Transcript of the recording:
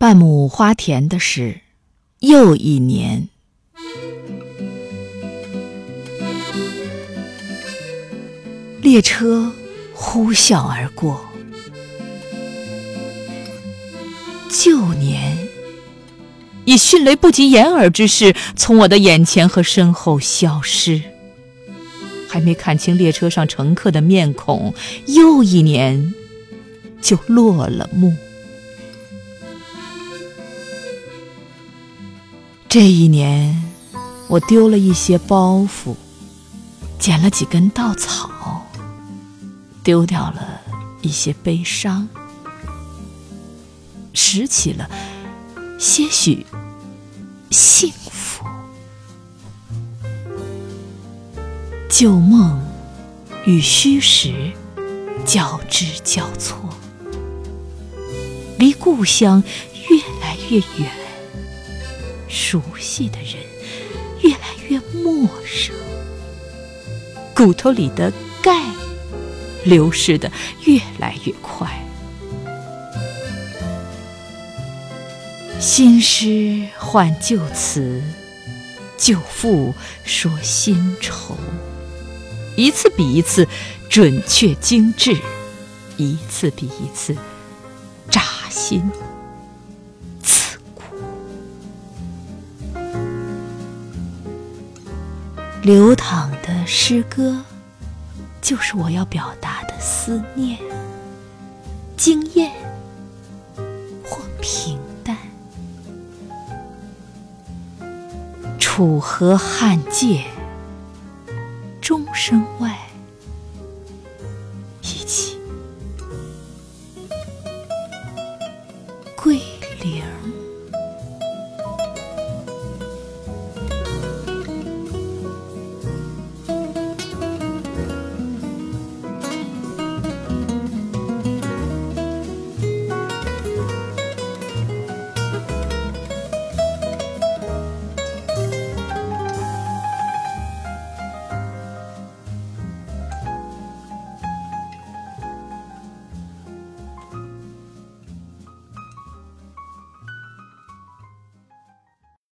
半亩花田的事，又一年。列车呼啸而过，旧年以迅雷不及掩耳之势从我的眼前和身后消失。还没看清列车上乘客的面孔，又一年就落了幕。这一年，我丢了一些包袱，捡了几根稻草，丢掉了一些悲伤，拾起了些许幸福。旧梦与虚实交织交错，离故乡越来越远。熟悉的人越来越陌生，骨头里的钙流失的越来越快。新诗换旧词，旧赋说新愁，一次比一次准确精致，一次比一次扎心。流淌的诗歌，就是我要表达的思念。惊艳或平淡，楚河汉界，钟声外，一起归零。